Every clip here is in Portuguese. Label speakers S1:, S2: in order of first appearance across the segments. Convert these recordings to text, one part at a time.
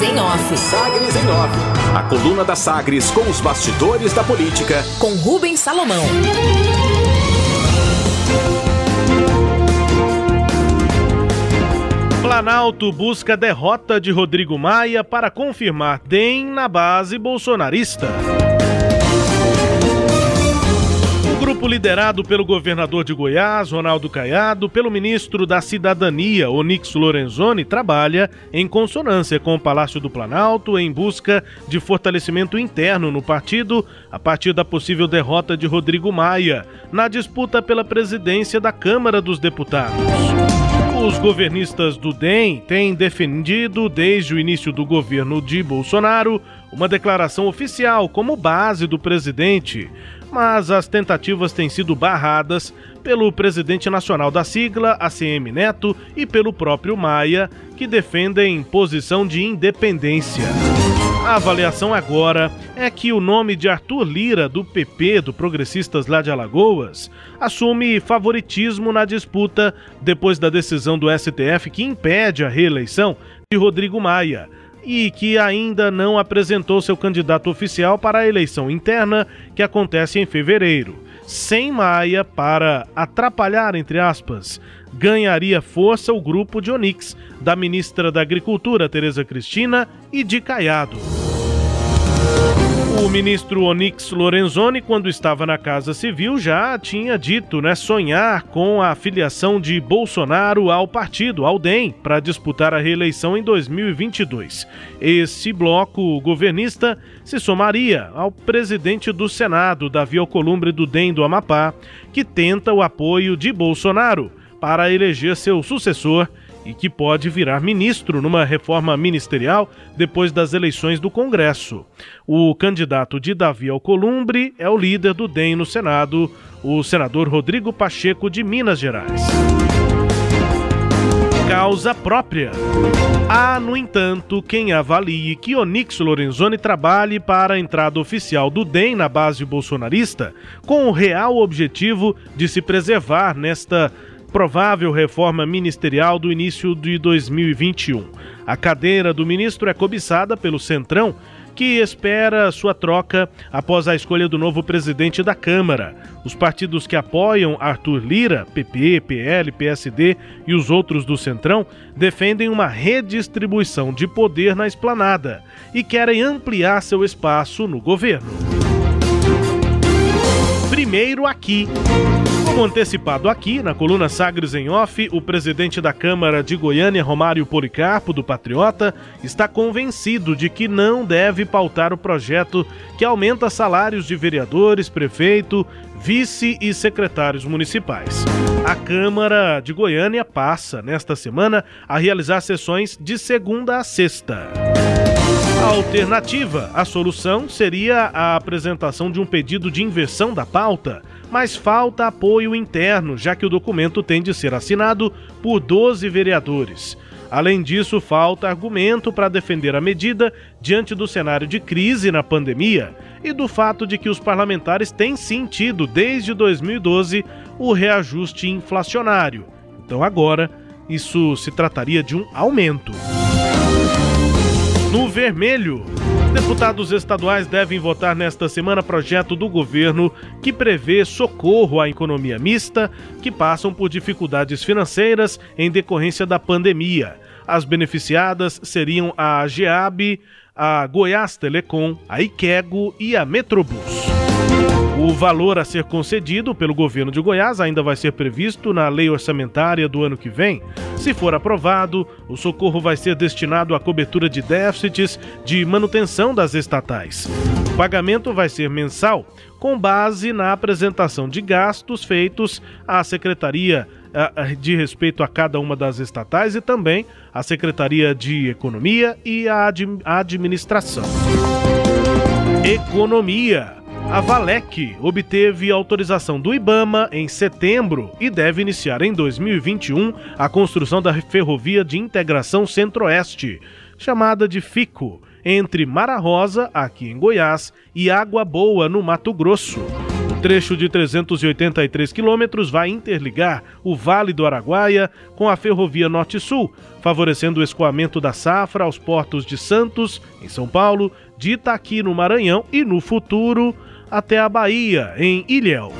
S1: Sagres em Off.
S2: Sagres em Off. A coluna da Sagres com os bastidores da política.
S1: Com Rubens Salomão.
S3: Planalto busca derrota de Rodrigo Maia para confirmar DEM na base bolsonarista. Grupo liderado pelo governador de Goiás, Ronaldo Caiado, pelo ministro da Cidadania, Onix Lorenzoni, trabalha em consonância com o Palácio do Planalto em busca de fortalecimento interno no partido a partir da possível derrota de Rodrigo Maia na disputa pela presidência da Câmara dos Deputados. Os governistas do DEM têm defendido, desde o início do governo de Bolsonaro, uma declaração oficial como base do presidente, mas as tentativas têm sido barradas pelo presidente nacional da sigla, ACM Neto, e pelo próprio Maia, que defendem posição de independência. A avaliação agora é que o nome de Arthur Lira, do PP, do Progressistas lá de Alagoas, assume favoritismo na disputa depois da decisão do STF que impede a reeleição de Rodrigo Maia e que ainda não apresentou seu candidato oficial para a eleição interna que acontece em fevereiro. Sem Maia para atrapalhar, entre aspas, ganharia força o grupo de Onix, da ministra da Agricultura, Tereza Cristina, e de Caiado. Ministro Onix Lorenzoni, quando estava na Casa Civil, já tinha dito, né, sonhar com a filiação de Bolsonaro ao partido, ao DEM, para disputar a reeleição em 2022. Esse bloco governista se somaria ao presidente do Senado, Davi Alcolumbre do DEM do Amapá, que tenta o apoio de Bolsonaro para eleger seu sucessor e que pode virar ministro numa reforma ministerial depois das eleições do Congresso. O candidato de Davi Alcolumbre é o líder do DEM no Senado, o senador Rodrigo Pacheco de Minas Gerais. Causa própria. Há, no entanto, quem avalie que Onix Lorenzoni trabalhe para a entrada oficial do DEM na base bolsonarista com o real objetivo de se preservar nesta provável reforma ministerial do início de 2021. A cadeira do ministro é cobiçada pelo Centrão, que espera sua troca após a escolha do novo presidente da Câmara. Os partidos que apoiam Arthur Lira, PP, PL, PSD e os outros do Centrão defendem uma redistribuição de poder na esplanada e querem ampliar seu espaço no governo. Primeiro aqui. Como antecipado aqui, na coluna Sagres em Off, o presidente da Câmara de Goiânia, Romário Policarpo, do Patriota, está convencido de que não deve pautar o projeto que aumenta salários de vereadores, prefeito, vice e secretários municipais. A Câmara de Goiânia passa, nesta semana, a realizar sessões de segunda a sexta. A alternativa, a solução, seria a apresentação de um pedido de inversão da pauta, mas falta apoio interno, já que o documento tem de ser assinado por 12 vereadores. Além disso, falta argumento para defender a medida diante do cenário de crise na pandemia e do fato de que os parlamentares têm sentido desde 2012 o reajuste inflacionário. Então agora, isso se trataria de um aumento. No vermelho, deputados estaduais devem votar nesta semana projeto do governo que prevê socorro à economia mista que passam por dificuldades financeiras em decorrência da pandemia. As beneficiadas seriam a GEAB, a Goiás Telecom, a Iquego e a Metrobus. O valor a ser concedido pelo governo de Goiás ainda vai ser previsto na lei orçamentária do ano que vem. Se for aprovado, o socorro vai ser destinado à cobertura de déficits de manutenção das estatais. O pagamento vai ser mensal, com base na apresentação de gastos feitos à Secretaria de respeito a cada uma das estatais e também à Secretaria de Economia e à Administração. Economia. A Valec obteve autorização do Ibama em setembro e deve iniciar em 2021 a construção da ferrovia de integração Centro-Oeste, chamada de FICO, entre Mara Rosa, aqui em Goiás, e Água Boa, no Mato Grosso. Trecho de 383 quilômetros vai interligar o Vale do Araguaia com a Ferrovia Norte-Sul, favorecendo o escoamento da safra aos portos de Santos, em São Paulo, de Itaqui, no Maranhão e, no futuro, até a Bahia, em Ilhéus.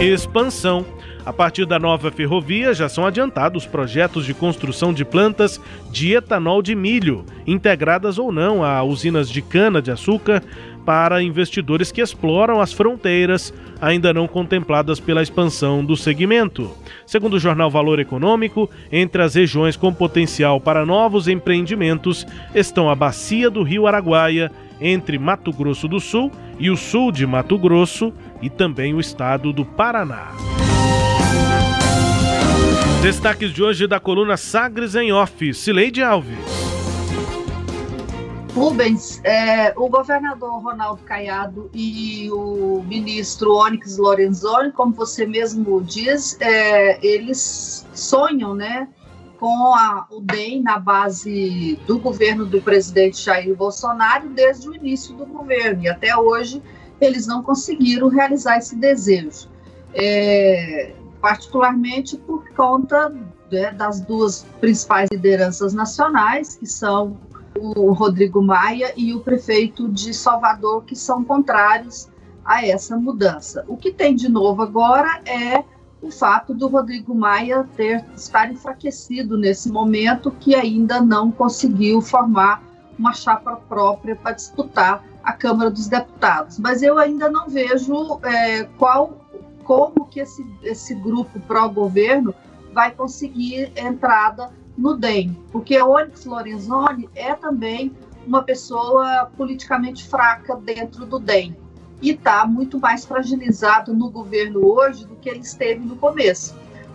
S3: Expansão. A partir da nova ferrovia, já são adiantados projetos de construção de plantas de etanol de milho, integradas ou não a usinas de cana-de-açúcar, para investidores que exploram as fronteiras ainda não contempladas pela expansão do segmento. Segundo o jornal Valor Econômico, entre as regiões com potencial para novos empreendimentos estão a Bacia do Rio Araguaia, entre Mato Grosso do Sul e o sul de Mato Grosso, e também o estado do Paraná. Destaques de hoje da coluna Sagres em Off, Cileide Alves.
S1: Rubens, é, o governador Ronaldo Caiado e o ministro Onyx Lorenzoni, como você mesmo diz, é, eles sonham né, com a, o DEM na base do governo do presidente Jair Bolsonaro desde o início do governo, e até hoje eles não conseguiram realizar esse desejo. É, particularmente por conta né, das duas principais lideranças nacionais, que são o Rodrigo Maia e o prefeito de Salvador, que são contrários a essa mudança. O que tem de novo agora é o fato do Rodrigo Maia ter estar enfraquecido nesse momento, que ainda não conseguiu formar uma chapa própria para disputar a Câmara dos Deputados. Mas eu ainda não vejo é, qual, como que esse, esse grupo pró-governo vai conseguir entrada no DEM, porque Onyx Lorenzoni é também uma pessoa politicamente fraca dentro do DEM e está muito mais fragilizado no governo hoje do que ele esteve no começo.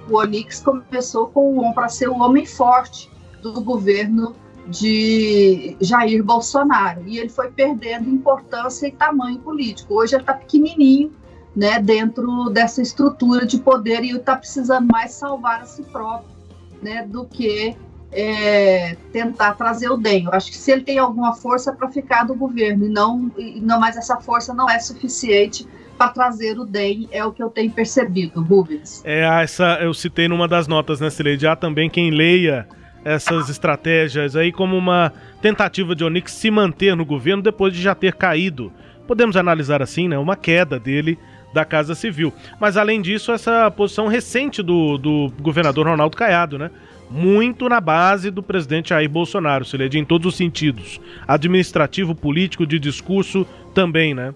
S1: O Onyx começou com para ser o homem forte do governo de Jair Bolsonaro e ele foi perdendo importância e tamanho político. Hoje ele está pequenininho, né, dentro dessa estrutura de poder e está precisando mais salvar a si próprio né, do que é, tentar trazer o DEM. Eu acho que se ele tem alguma força para ficar do governo e não, e não, mas essa força não é suficiente para trazer o DEM, é o que eu tenho percebido, Rubens.
S3: É, essa eu citei numa das notas, né, Cileide? Há também quem leia essas estratégias aí como uma tentativa de Onix se manter no governo depois de já ter caído. Podemos analisar assim, né? Uma queda dele da Casa Civil. Mas além disso, essa posição recente do, do governador Ronaldo Caiado, né? Muito na base do presidente Jair Bolsonaro, se em todos os sentidos. Administrativo, político, de discurso também, né?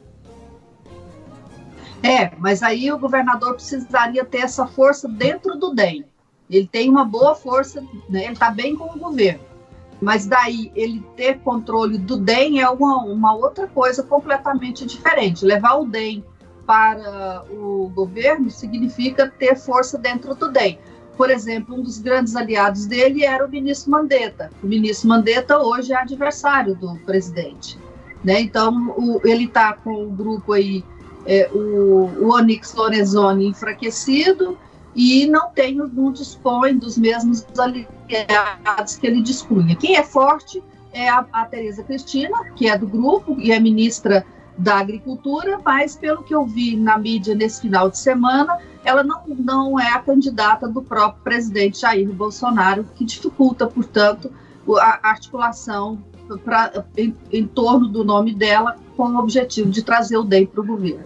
S1: É, mas aí o governador precisaria ter essa força dentro do DEM. Ele tem uma boa força, né? ele está bem com o governo. Mas daí ele ter controle do DEM é uma, uma outra coisa completamente diferente. Levar o DEM para o governo significa ter força dentro do DEM. Por exemplo, um dos grandes aliados dele era o ministro Mandetta. O ministro Mandetta hoje é adversário do presidente. Né? Então, o, ele está com o grupo aí, é, o, o Onyx Lorenzoni enfraquecido e não tem, não dispõe dos mesmos aliados que ele dispunha. Quem é forte é a, a Tereza Cristina, que é do grupo e é ministra da agricultura, mas pelo que eu vi na mídia nesse final de semana, ela não, não é a candidata do próprio presidente Jair Bolsonaro, que dificulta, portanto, a articulação pra, em, em torno do nome dela com o objetivo de trazer o DEM para o governo.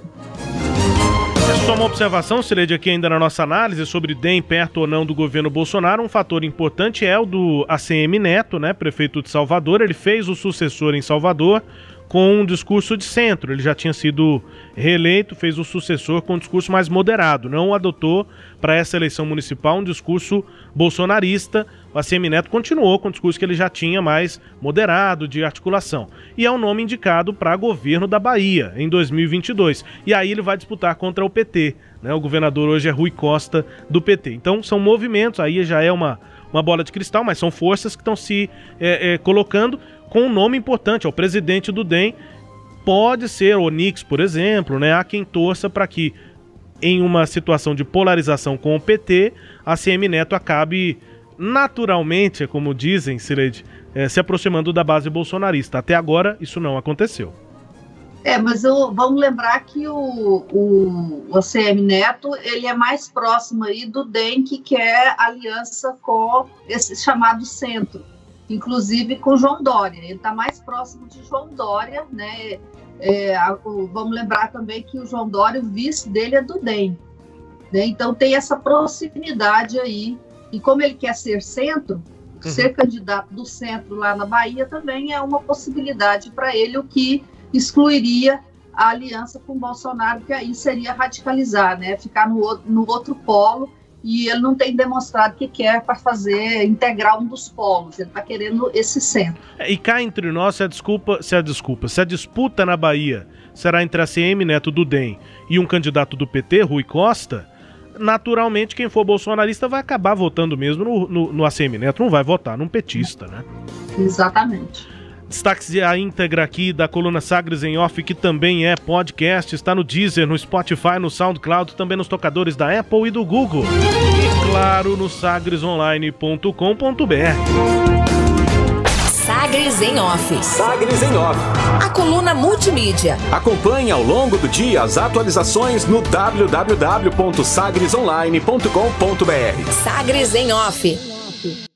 S3: Só uma observação, Cileide, aqui ainda na nossa análise sobre DEM perto ou não do governo Bolsonaro. Um fator importante é o do ACM Neto, né, prefeito de Salvador. Ele fez o sucessor em Salvador com um discurso de centro. Ele já tinha sido reeleito, fez o sucessor com um discurso mais moderado. Não adotou para essa eleição municipal um discurso bolsonarista. O ACM Neto continuou com o discurso que ele já tinha mais moderado de articulação. E é um nome indicado para governo da Bahia em 2022. E aí ele vai disputar contra o PT. Né? O governador hoje é Rui Costa do PT. Então são movimentos, aí já é uma, uma bola de cristal, mas são forças que estão se é, é, colocando com um nome importante, é o presidente do DEM. Pode ser Onix, por exemplo, né? Há quem torça para que, em uma situação de polarização com o PT, a CM Neto acabe naturalmente, como dizem, é, se aproximando da base bolsonarista. Até agora, isso não aconteceu.
S1: É, mas eu, vamos lembrar que o, o, o ACM Neto ele é mais próximo aí do DEM, que é aliança com esse chamado centro, inclusive com João Dória. Ele está mais próximo de João Dória, né? É, vamos lembrar também que o João Dória, o vice dele é do DEM. Né? Então tem essa proximidade aí. E como ele quer ser centro, uhum. ser candidato do centro lá na Bahia também é uma possibilidade para ele, o que excluiria a aliança com Bolsonaro, que aí seria radicalizar, né? Ficar no, no outro polo e ele não tem demonstrado que quer para fazer integrar um dos polos. Ele está querendo esse centro.
S3: É, e cá entre nós, se a desculpa, se a desculpa, se a disputa na Bahia será entre a CM Neto do DEM e um candidato do PT, Rui Costa, naturalmente quem for bolsonarista vai acabar votando mesmo no, no, no ACM Neto, não vai votar num petista, né?
S1: Exatamente.
S3: Destaque a íntegra aqui da coluna Sagres em Off, que também é podcast, está no Deezer, no Spotify, no SoundCloud, também nos tocadores da Apple e do Google. E claro, no sagresonline.com.br.
S4: Sagres em Off.
S2: Sagres em Off.
S4: A coluna multimídia.
S2: Acompanhe ao longo do dia as atualizações no www.sagresonline.com.br.
S4: Sagres em Off.